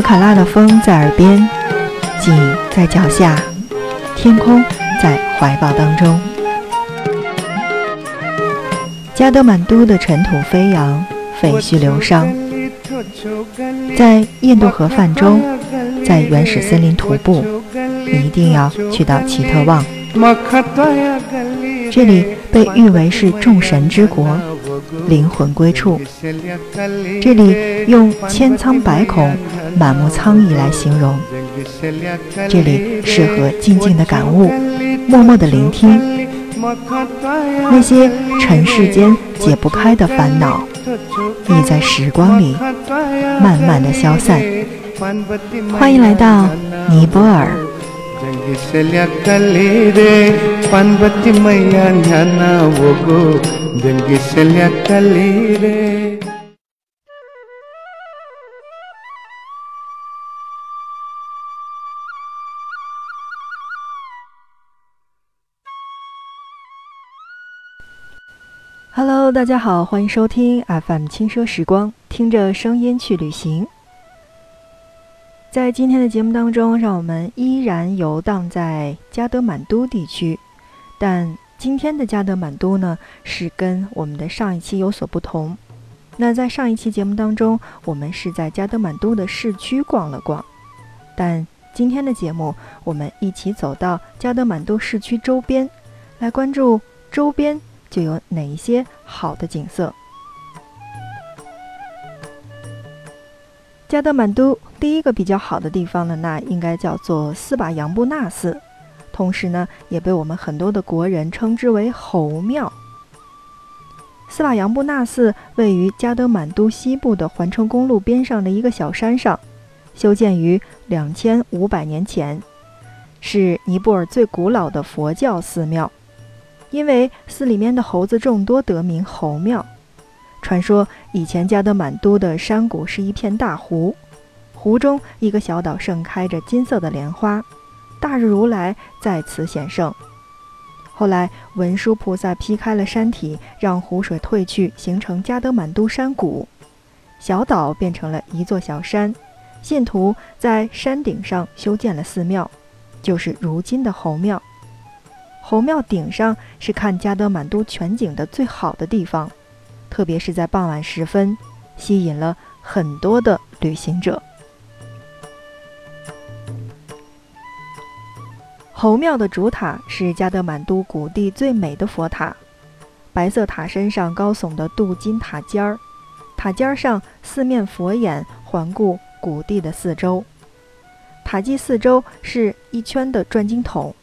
卡拉的风在耳边，景在脚下，天空在怀抱当中。加德满都的尘土飞扬，废墟流伤，在印度河泛舟，在原始森林徒步，你一定要去到奇特旺。这里被誉为是众神之国。灵魂归处，这里用千疮百孔、满目苍痍来形容。这里适合静静的感悟，默默的聆听那些尘世间解不开的烦恼，已在时光里慢慢的消散。欢迎来到尼泊尔。Hello，大家好，欢迎收听 FM 轻奢时光，听着声音去旅行。在今天的节目当中，让我们依然游荡在加德满都地区，但今天的加德满都呢，是跟我们的上一期有所不同。那在上一期节目当中，我们是在加德满都的市区逛了逛，但今天的节目，我们一起走到加德满都市区周边，来关注周边就有哪一些好的景色。加德满都第一个比较好的地方呢，那应该叫做斯巴扬布纳寺，同时呢，也被我们很多的国人称之为猴庙。斯巴扬布纳寺位于加德满都西部的环城公路边上的一个小山上，修建于两千五百年前，是尼泊尔最古老的佛教寺庙，因为寺里面的猴子众多，得名猴庙。传说以前加德满都的山谷是一片大湖，湖中一个小岛盛开着金色的莲花，大日如来在此显圣。后来文殊菩萨劈开了山体，让湖水退去，形成加德满都山谷，小岛变成了一座小山，信徒在山顶上修建了寺庙，就是如今的猴庙。猴庙顶上是看加德满都全景的最好的地方。特别是在傍晚时分，吸引了很多的旅行者。猴庙的主塔是加德满都谷地最美的佛塔，白色塔身上高耸的镀金塔尖儿，塔尖儿上四面佛眼环顾谷地的四周，塔基四周是一圈的转经筒，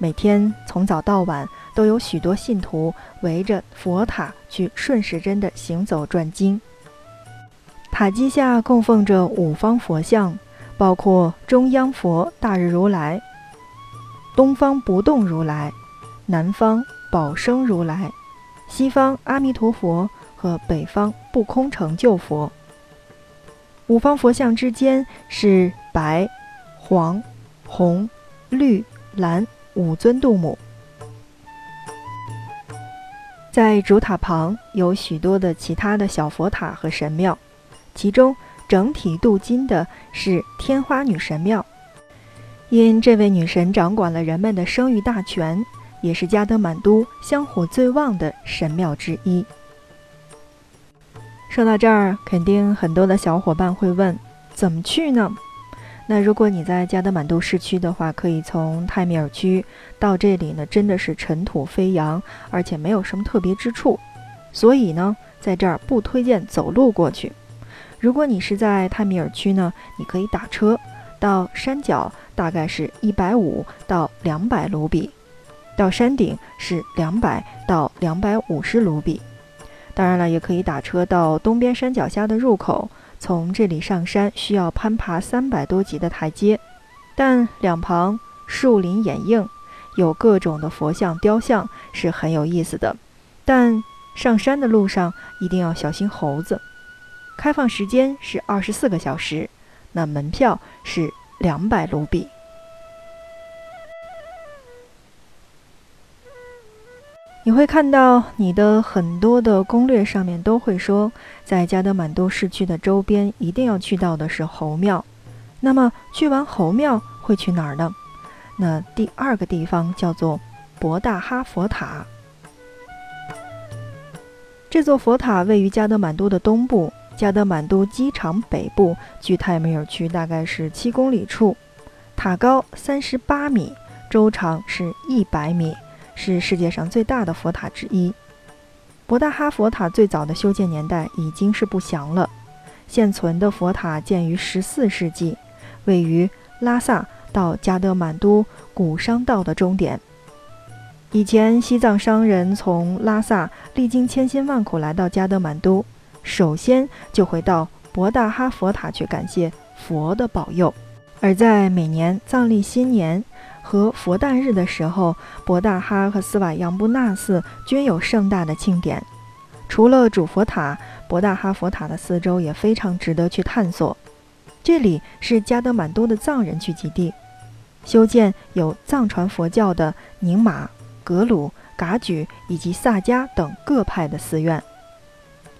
每天从早到晚。都有许多信徒围着佛塔去顺时针的行走转经。塔基下供奉着五方佛像，包括中央佛大日如来、东方不动如来、南方宝生如来、西方阿弥陀佛和北方不空成就佛。五方佛像之间是白、黄、红、绿、蓝五尊度母。在主塔旁有许多的其他的小佛塔和神庙，其中整体镀金的是天花女神庙，因这位女神掌管了人们的生育大权，也是加德满都香火最旺的神庙之一。说到这儿，肯定很多的小伙伴会问：怎么去呢？那如果你在加德满都市区的话，可以从泰米尔区到这里呢，真的是尘土飞扬，而且没有什么特别之处，所以呢，在这儿不推荐走路过去。如果你是在泰米尔区呢，你可以打车到山脚，大概是一百五到两百卢比，到山顶是两百到两百五十卢比。当然了，也可以打车到东边山脚下的入口。从这里上山需要攀爬三百多级的台阶，但两旁树林掩映，有各种的佛像雕像，是很有意思的。但上山的路上一定要小心猴子。开放时间是二十四个小时，那门票是两百卢比。你会看到你的很多的攻略上面都会说，在加德满都市区的周边一定要去到的是猴庙，那么去完侯庙会去哪儿呢？那第二个地方叫做博大哈佛塔。这座佛塔位于加德满都的东部，加德满都机场北部，距泰米尔区大概是七公里处。塔高三十八米，周长是一百米，是世界上最大的佛塔之一。博大哈佛塔最早的修建年代已经是不详了，现存的佛塔建于十四世纪。位于拉萨到加德满都古商道的终点。以前西藏商人从拉萨历经千辛万苦来到加德满都，首先就会到博大哈佛塔去感谢佛的保佑。而在每年藏历新年和佛诞日的时候，博大哈和斯瓦扬布纳寺均有盛大的庆典。除了主佛塔，博大哈佛塔的四周也非常值得去探索。这里是加德满都的藏人聚集地，修建有藏传佛教的宁玛、格鲁、噶举以及萨迦等各派的寺院。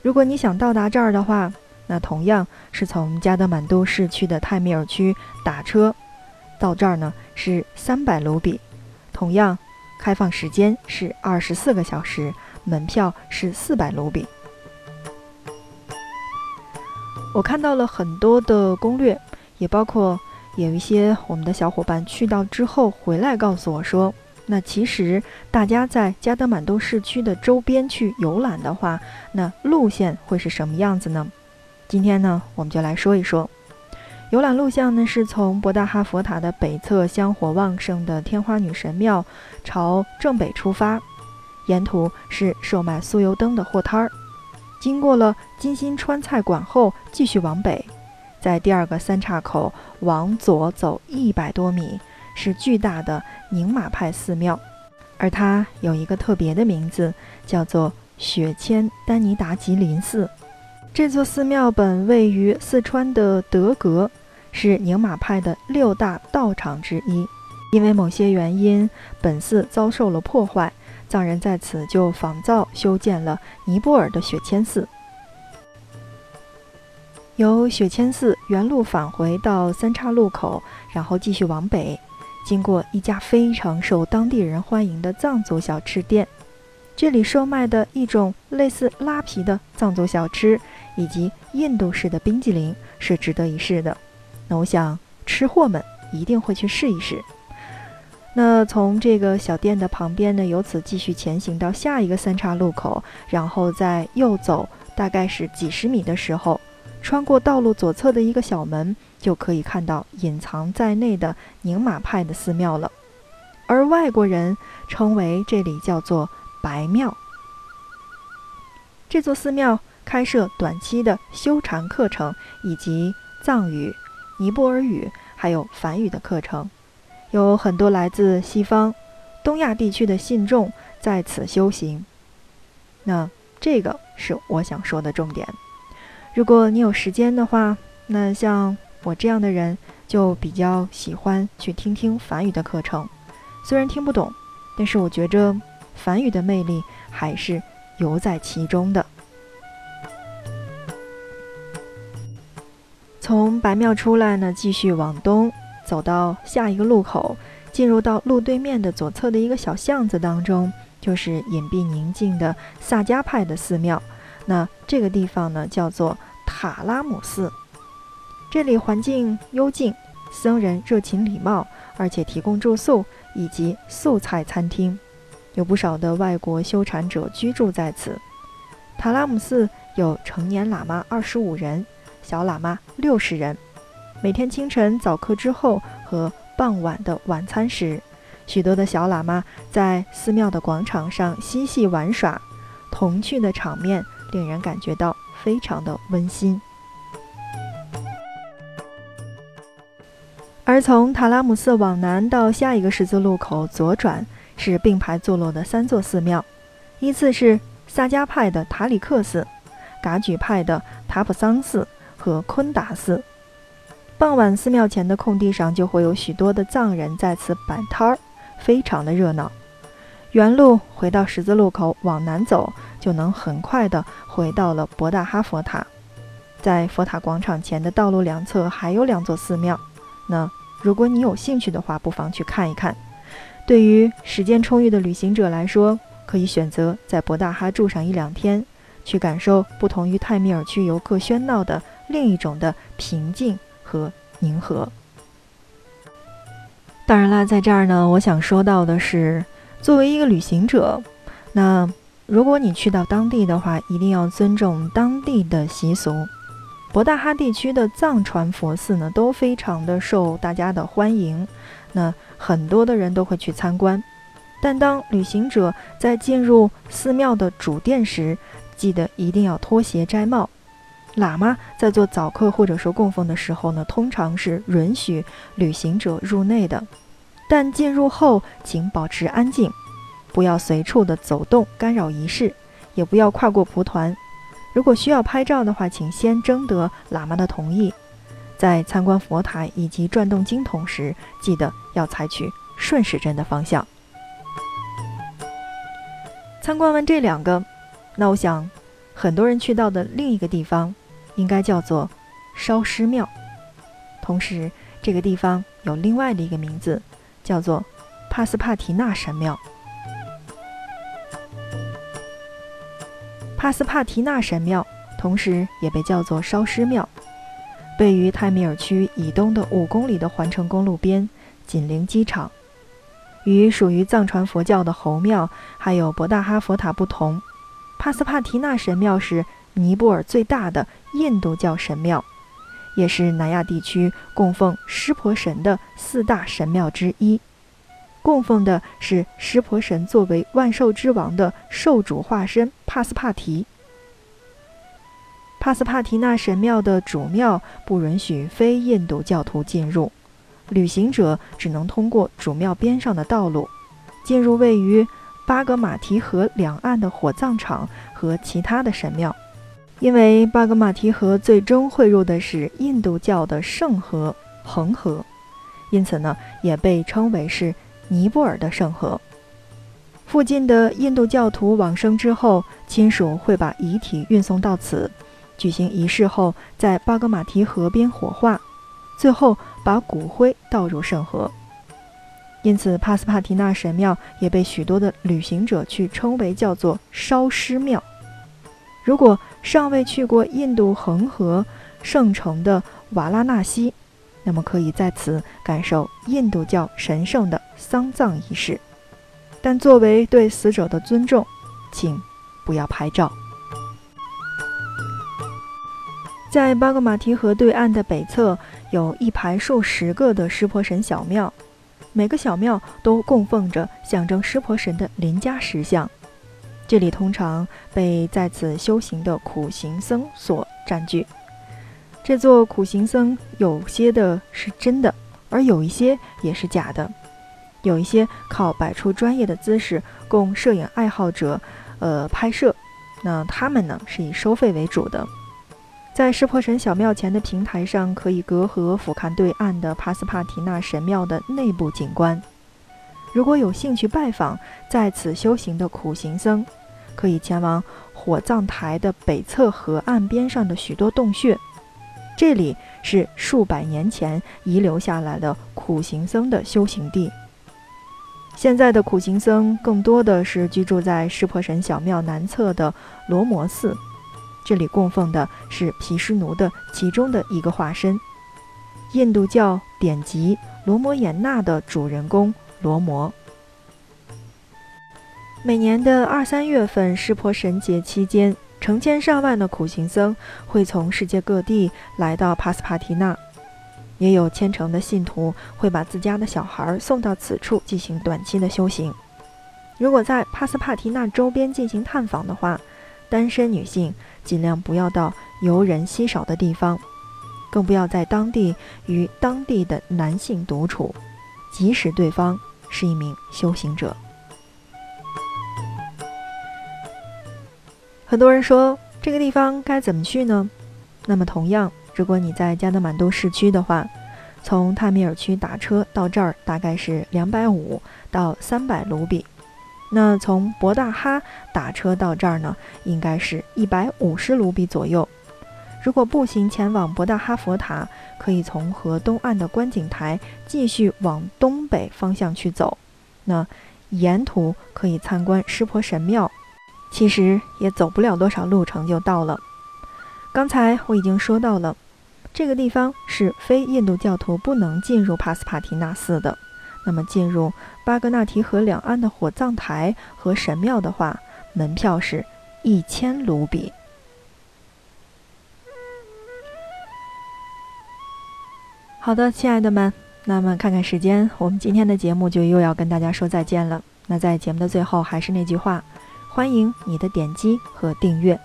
如果你想到达这儿的话，那同样是从加德满都市区的泰米尔区打车到这儿呢，是三百卢比，同样开放时间是二十四个小时，门票是四百卢比。我看到了很多的攻略，也包括有一些我们的小伙伴去到之后回来告诉我说，那其实大家在加德满都市区的周边去游览的话，那路线会是什么样子呢？今天呢，我们就来说一说，游览路线呢是从博大哈佛塔的北侧香火旺盛的天花女神庙朝正北出发，沿途是售卖酥油灯的货摊儿。经过了金星川菜馆后，继续往北，在第二个三岔口往左走一百多米，是巨大的宁玛派寺庙，而它有一个特别的名字，叫做雪谦丹尼达吉林寺。这座寺庙本位于四川的德格，是宁玛派的六大道场之一。因为某些原因，本寺遭受了破坏。藏人在此就仿造修建了尼泊尔的雪谦寺。由雪谦寺原路返回到三岔路口，然后继续往北，经过一家非常受当地人欢迎的藏族小吃店。这里售卖的一种类似拉皮的藏族小吃，以及印度式的冰激凌是值得一试的。那我想吃货们一定会去试一试。那从这个小店的旁边呢，由此继续前行到下一个三岔路口，然后再右走，大概是几十米的时候，穿过道路左侧的一个小门，就可以看到隐藏在内的宁玛派的寺庙了。而外国人称为这里叫做白庙。这座寺庙开设短期的修禅课程，以及藏语、尼泊尔语还有梵语的课程。有很多来自西方、东亚地区的信众在此修行。那这个是我想说的重点。如果你有时间的话，那像我这样的人就比较喜欢去听听梵语的课程。虽然听不懂，但是我觉着梵语的魅力还是犹在其中的。从白庙出来呢，继续往东。走到下一个路口，进入到路对面的左侧的一个小巷子当中，就是隐蔽宁静的萨迦派的寺庙。那这个地方呢，叫做塔拉姆寺。这里环境幽静，僧人热情礼貌，而且提供住宿以及素菜餐厅，有不少的外国修禅者居住在此。塔拉姆寺有成年喇嘛二十五人，小喇嘛六十人。每天清晨早课之后和傍晚的晚餐时，许多的小喇嘛在寺庙的广场上嬉戏玩耍，童趣的场面令人感觉到非常的温馨。而从塔拉姆寺往南到下一个十字路口左转，是并排坐落的三座寺庙，依次是萨迦派的塔里克寺、噶举派的塔普桑寺和昆达寺。傍晚，寺庙前的空地上就会有许多的藏人在此摆摊儿，非常的热闹。原路回到十字路口往南走，就能很快的回到了博大哈佛塔。在佛塔广场前的道路两侧还有两座寺庙。那如果你有兴趣的话，不妨去看一看。对于时间充裕的旅行者来说，可以选择在博大哈住上一两天，去感受不同于泰米尔区游客喧闹的另一种的平静和宁和。当然啦，在这儿呢，我想说到的是，作为一个旅行者，那如果你去到当地的话，一定要尊重当地的习俗。博大哈地区的藏传佛寺呢，都非常的受大家的欢迎，那很多的人都会去参观。但当旅行者在进入寺庙的主殿时，记得一定要脱鞋摘帽。喇嘛在做早课或者说供奉的时候呢，通常是允许旅行者入内的，但进入后请保持安静，不要随处的走动干扰仪式，也不要跨过蒲团。如果需要拍照的话，请先征得喇嘛的同意。在参观佛塔以及转动经筒时，记得要采取顺时针的方向。参观完这两个，那我想，很多人去到的另一个地方，应该叫做烧尸庙。同时，这个地方有另外的一个名字，叫做帕斯帕提纳神庙。帕斯帕提纳神庙，同时也被叫做烧尸庙，位于泰米尔区以东的五公里的环城公路边，紧邻机场。与属于藏传佛教的猴庙还有博大哈佛塔不同，帕斯帕提纳神庙是尼泊尔最大的印度教神庙，也是南亚地区供奉湿婆神的四大神庙之一。供奉的是湿婆神作为万兽之王的兽主化身帕斯帕提。帕斯帕提纳神庙的主庙不允许非印度教徒进入。旅行者只能通过主庙边上的道路，进入位于巴格马提河两岸的火葬场和其他的神庙。因为巴格马提河最终汇入的是印度教的圣河恒河，因此呢，也被称为是尼泊尔的圣河。附近的印度教徒往生之后，亲属会把遗体运送到此，举行仪式后，在巴格马提河边火化。最后把骨灰倒入圣河，因此帕斯帕提纳神庙也被许多的旅行者去称为叫做烧尸庙。如果尚未去过印度恒河圣城的瓦拉纳西，那么可以在此感受印度教神圣的丧葬仪式，但作为对死者的尊重，请不要拍照。在巴格马提河对岸的北侧。有一排数十个的湿婆神小庙，每个小庙都供奉着象征湿婆神的邻家石像。这里通常被在此修行的苦行僧所占据。这座苦行僧有些的是真的，而有一些也是假的。有一些靠摆出专业的姿势供摄影爱好者呃拍摄，那他们呢是以收费为主的。在湿婆神小庙前的平台上，可以隔河俯瞰对岸的帕斯帕提纳神庙的内部景观。如果有兴趣拜访在此修行的苦行僧，可以前往火葬台的北侧河岸边上的许多洞穴，这里是数百年前遗留下来的苦行僧的修行地。现在的苦行僧更多的是居住在湿婆神小庙南侧的罗摩寺。这里供奉的是毗湿奴的其中的一个化身，印度教典籍《罗摩衍那》的主人公罗摩。每年的二三月份湿婆神节期间，成千上万的苦行僧会从世界各地来到帕斯帕提纳，也有虔诚的信徒会把自家的小孩送到此处进行短期的修行。如果在帕斯帕提纳周边进行探访的话，单身女性尽量不要到游人稀少的地方，更不要在当地与当地的男性独处，即使对方是一名修行者。很多人说这个地方该怎么去呢？那么同样，如果你在加德满都市区的话，从泰米尔区打车到这儿大概是两百五到三百卢比。那从博大哈打车到这儿呢，应该是一百五十卢比左右。如果步行前往博大哈佛塔，可以从河东岸的观景台继续往东北方向去走，那沿途可以参观湿婆神庙。其实也走不了多少路程就到了。刚才我已经说到了，这个地方是非印度教徒不能进入帕斯帕提纳寺的。那么进入巴格纳提河两岸的火葬台和神庙的话，门票是一千卢比。好的，亲爱的们，那么看看时间，我们今天的节目就又要跟大家说再见了。那在节目的最后，还是那句话，欢迎你的点击和订阅。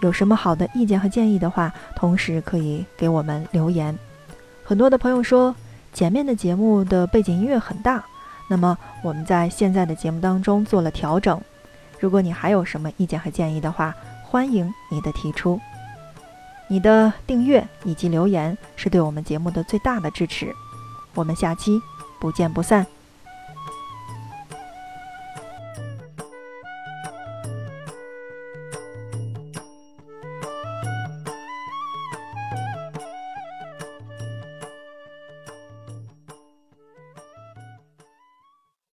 有什么好的意见和建议的话，同时可以给我们留言。很多的朋友说前面的节目的背景音乐很大，那么我们在现在的节目当中做了调整。如果你还有什么意见和建议的话，欢迎你的提出。你的订阅以及留言是对我们节目的最大的支持，我们下期不见不散。